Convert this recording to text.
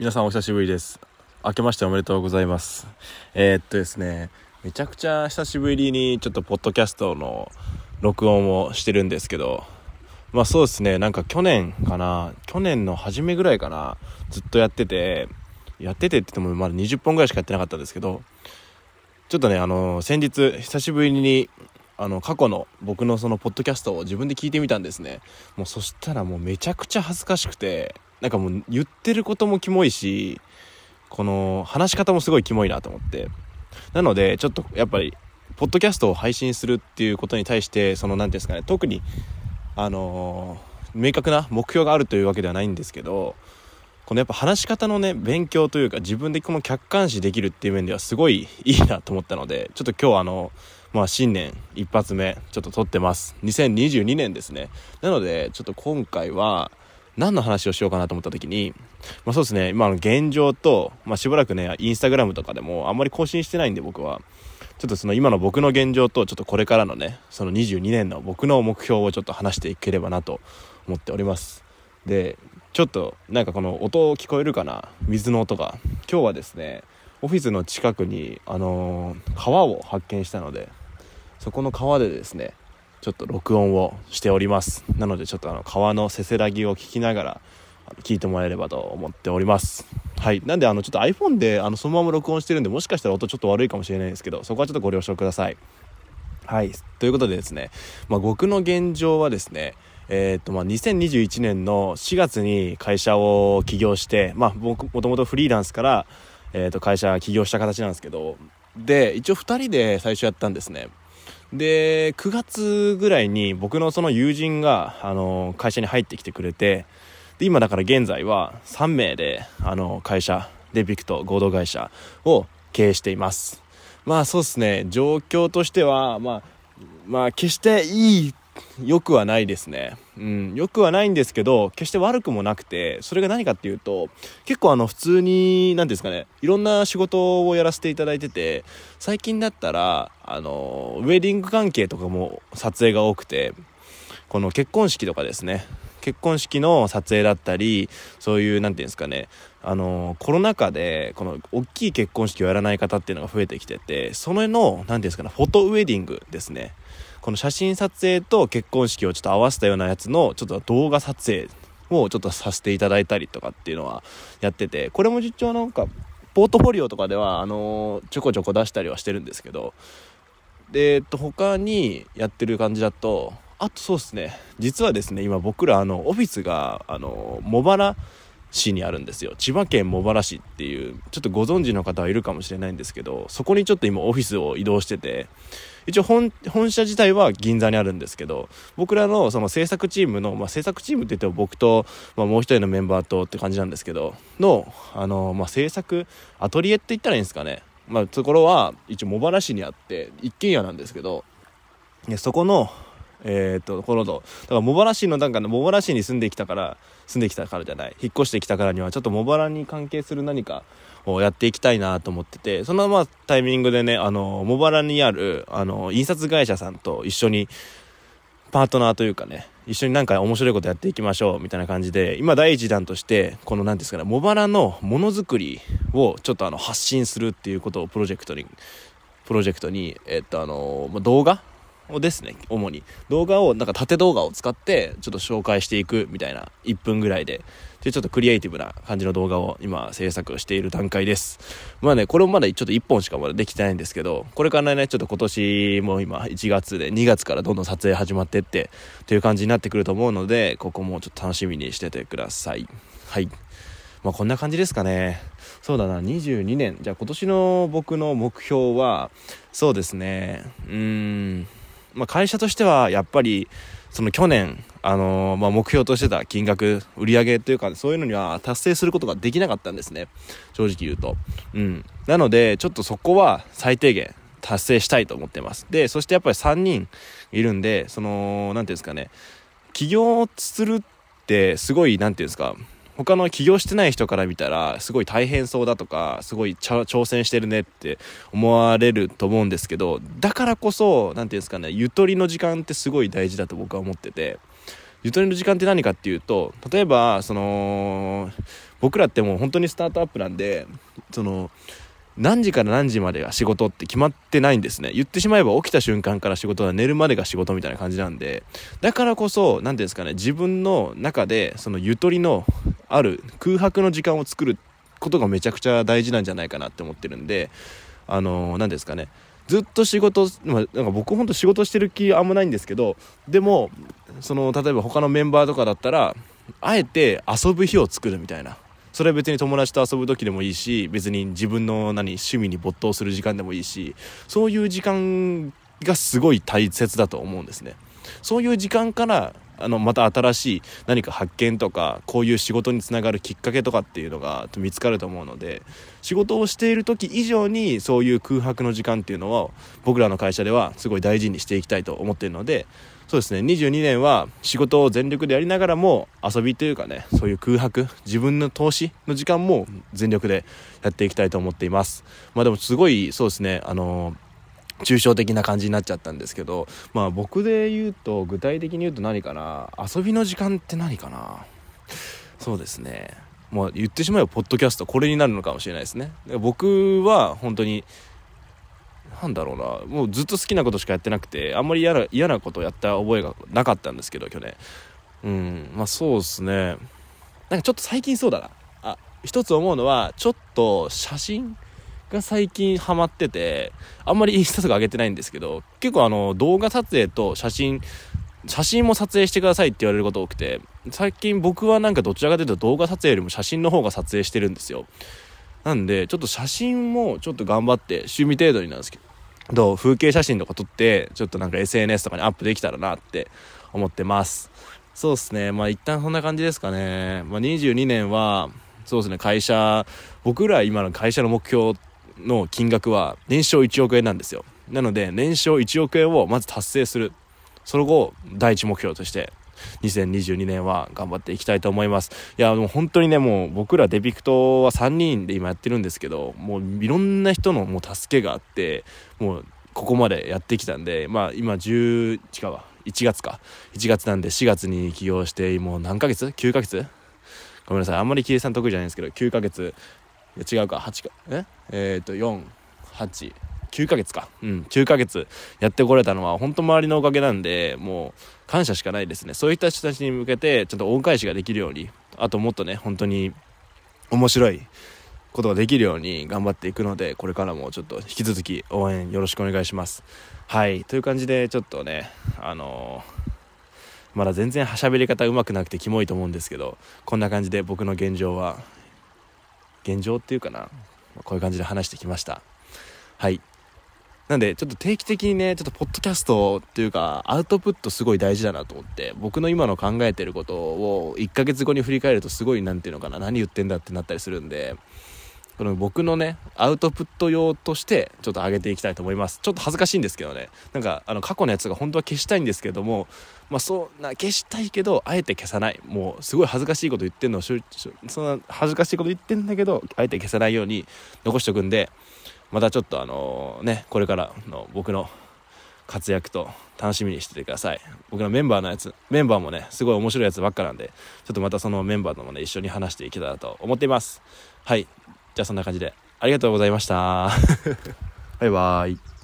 皆さんお久しぶりです。明けましておめでとうございます。えー、っとですねめちゃくちゃ久しぶりにちょっとポッドキャストの録音をしてるんですけどまあそうですねなんか去年かな去年の初めぐらいかなずっとやっててやっててって言ってもまだ20本ぐらいしかやってなかったんですけどちょっとねあの先日久しぶりにあの過去の僕のそのポッドキャストを自分で聞いてみたんですね。もうそしたらもうめちゃくちゃ恥ずかしくてなんかもう言ってることもキモいしこの話し方もすごいキモいなと思って。なのでちょっとやっぱりポッドキャストを配信するっていうことに対してその何ていうんですかね特にあのー、明確な目標があるというわけではないんですけどこのやっぱ話し方のね勉強というか自分でこの客観視できるっていう面ではすごいいいなと思ったのでちょっと今日あのまあ新年一発目ちょっと撮ってます。2022年ですね。なのでちょっと今回は何の話をしようかなと思った時に、まあ、そうですね。今の現状と、まあ、しばらくねインスタグラムとかでもあんまり更新してないんで僕は。ちょっとその今の僕の現状とちょっとこれからのねその22年の僕の目標をちょっと話していければなと思っております。でちょっとなんかこの音聞こえるかな？水の音が。今日はですねオフィスの近くにあのー、川を発見したのでそこの川でですねちょっと録音をしております。なのでちょっとあの川のせせらぎを聞きながら聞いてもらえればと思っております。はい。なんであのちょっと iPhone であのそのまま録音してるんでもしかしたら音ちょっと悪いかもしれないんですけどそこはちょっとご了承ください。はい。ということでですね、まあ、僕の現状はですねえーとまあ、2021年の4月に会社を起業して、まあ、僕もともとフリーランスから、えー、と会社起業した形なんですけどで一応2人で最初やったんですね。で9月ぐらいに僕のその友人があの会社に入ってきてくれてで今だから現在は3名であの会社デビクト合同会社を経営しています。まあそうですね。状況としてはまあまあ決していい良くはないですね。うん、良くはないんですけど、決して悪くもなくて、それが何かっていうと、結構あの普通に、何ですかね、いろんな仕事をやらせていただいてて、最近だったら、あの、ウェディング関係とかも撮影が多くて、この結婚式とかですね、結婚式の撮影だったり、そういう、何て言うんですかね、あの、コロナ禍で、この、大きい結婚式をやらない方っていうのが増えてきてて、それの、何て言うんですかね、フォトウェディングですね。この写真撮影と結婚式をちょっと合わせたようなやつのちょっと動画撮影をちょっとさせていただいたりとかっていうのはやっててこれも実はなんかポートフォリオとかではあのちょこちょこ出したりはしてるんですけどで、えっと、他にやってる感じだとあとそうですね。実はですね今僕らあのオフィスがあの茂原市にあるんですよ。千葉県茂原市っていうちょっとご存知の方はいるかもしれないんですけどそこにちょっと今オフィスを移動してて一応本社自体は銀座にあるんですけど僕らのその制作チームの、まあ、制作チームって言っても僕と、まあ、もう一人のメンバーとって感じなんですけどのあの、まあ、制作アトリエって言ったらいいんですかね。まあ、ところは一応茂原市にあって一軒家なんですけどそこのえー、っとところとだから茂原市のなんか茂原市に住んできたから住んできたからじゃない。引っ越してきたからにはちょっと茂原に関係する何かをやっていきたいなと思っててそのままタイミングでねあの茂原にあるあの印刷会社さんと一緒にパートナーというかね一緒になんか面白いことやっていきましょうみたいな感じで今第一弾としてこの何ですかね茂原のものづくりをちょっとあの発信するっていうことをプロジェクトにプロジェクトに、えっとあの動画ですね、主に。動画を、なんか縦動画を使って、ちょっと紹介していくみたいな、1分ぐらいで。で、ちょっとクリエイティブな感じの動画を今制作している段階です。まあね、これもまだちょっと1本しかまだできてないんですけど、これからね、ちょっと今年も今1月で2月からどんどん撮影始まってって、という感じになってくると思うので、ここもちょっと楽しみにしててください。はい。まあこんな感じですかね。そうだな、22年。じゃあ今年の僕の目標は、そうですね、うーん、まあ、会社としてはやっぱりその去年、あのー、まあ、目標としてた金額売り上げというかそういうのには達成することができなかったんですね。正直言うと、うん、なのでちょっとそこは最低限達成したいと思ってます。でそしてやっぱり3人いるんでその何ていうんですかね。起業するってすごい何ていうんですか。他の起業してない人から見たらすごい大変そうだとかすごい挑戦してるねって思われると思うんですけどだからこそ何て言うんですかねゆとりの時間ってすごい大事だと僕は思っててゆとりの時間って何かっていうと例えばその僕らってもう本当にスタートアップなんでその何時から何時までが仕事って決まってないんですね。言ってしまえば起きた瞬間から仕事は寝るまでが仕事みたいな感じなんでだからこそ何ていうんですかね自分の中でそのゆとりのある空白の時間を作ることがめちゃくちゃ大事なんじゃないかなって思ってるんであの何ですかね。ずっと仕事、まあ、なんか僕ほんと仕事してる気あんまないんですけどでもその例えば他のメンバーとかだったらあえて遊ぶ日を作るみたいな。それは別に友達と遊ぶ時でもいいし別に自分の何趣味に没頭する時間でもいいしそういう時間がすごい大切だと思うんですね。そういう時間からあのまた新しい何か発見とかこういう仕事につながるきっかけとかっていうのが見つかると思うので仕事をしている時以上にそういう空白の時間っていうのを僕らの会社ではすごい大事にしていきたいと思っているのでそうですね22年は仕事を全力でやりながらも遊びというかねそういう空白自分の投資の時間も全力でやっていきたいと思っています。まあでもすごいそうですねあのー抽象的な感じになっちゃったんですけどまあ僕で言うと具体的に言うと何かな遊びの時間って何かな。そうですね。もう言ってしまえばポッドキャストこれになるのかもしれないですね。僕は本当になんだろうな。もうずっと好きなことしかやってなくてあんまり嫌な嫌なことをやった覚えがなかったんですけど去年。うんまあそうですね。なんかちょっと最近そうだな。あ一つ思うのはちょっと写真が最近ハマってて、あんまりインスタとか上げてないんですけど、結構あの動画撮影と写真、写真も撮影してくださいって言われること多くて、最近僕はなんかどちらかというと動画撮影よりも写真の方が撮影してるんですよ。なんで、ちょっと写真もちょっと頑張って趣味程度になんですけど、風景写真とか撮って、ちょっとなんか SNS とかにアップできたらなって思ってます。そうですね。まあ一旦そんな感じですかね。まあ22年は、そうですね、会社、僕ら今の会社の目標の金額は年商1億円なんですよ。なので年商1億円をまず達成する。その後第一目標として2022年は頑張っていきたいと思います。いやもう本当にねもう僕らデビクトは3人で今やってるんですけどもういろんな人のもう助けがあってもうここまでやってきたんでまあ今10違うわ。1月か。1月なんで4月に起業してもう何ヶ月 ?9 ヶ月？ごめんなさい。あんまり計算得意じゃないんですけど9ヶ月や違うか8かえ？えっ、と48 9ヶ月か。うん、9ヶ月やってこれたのは、本当周りのおかげなんで、もう、感謝しかないですね。そういった人たちに向けて、ちょっと恩返しができるように、あともっとね、本当に、面白いことができるように頑張っていくので、これからもちょっと引き続き応援よろしくお願いします。はい、という感じで、ちょっとね、あのー、まだ全然喋り方うまくなくてキモいと思うんですけど、こんな感じで僕の現状は現状っていうかな。こういう感じで話してきました。はい。なんでちょっと定期的にねちょっとポッドキャストっていうかアウトプットすごい大事だなと思って僕の今の考えてることを1ヶ月後に振り返るとすごい何て言うのかな何言ってんだってなったりするんでこの僕のねアウトプット用としてちょっと上げていきたいと思います。ちょっと恥ずかしいんですけどね。なんかあの過去のやつが本当は消したいんですけどもまあそうな消したいけどあえて消さない。もうすごい恥ずかしいこと言ってんのそんな恥ずかしいこと言ってんだけどあえて消さないように残しておくんでまたちょっとあのねこれからの僕の活躍と楽しみにしててください。僕のメンバーのやつメンバーもねすごい面白いやつばっかなんでちょっとまたそのメンバーともね一緒に話していけたらと思っています。はい。じゃあそんな感じで。ありがとうございました。バイバーイ。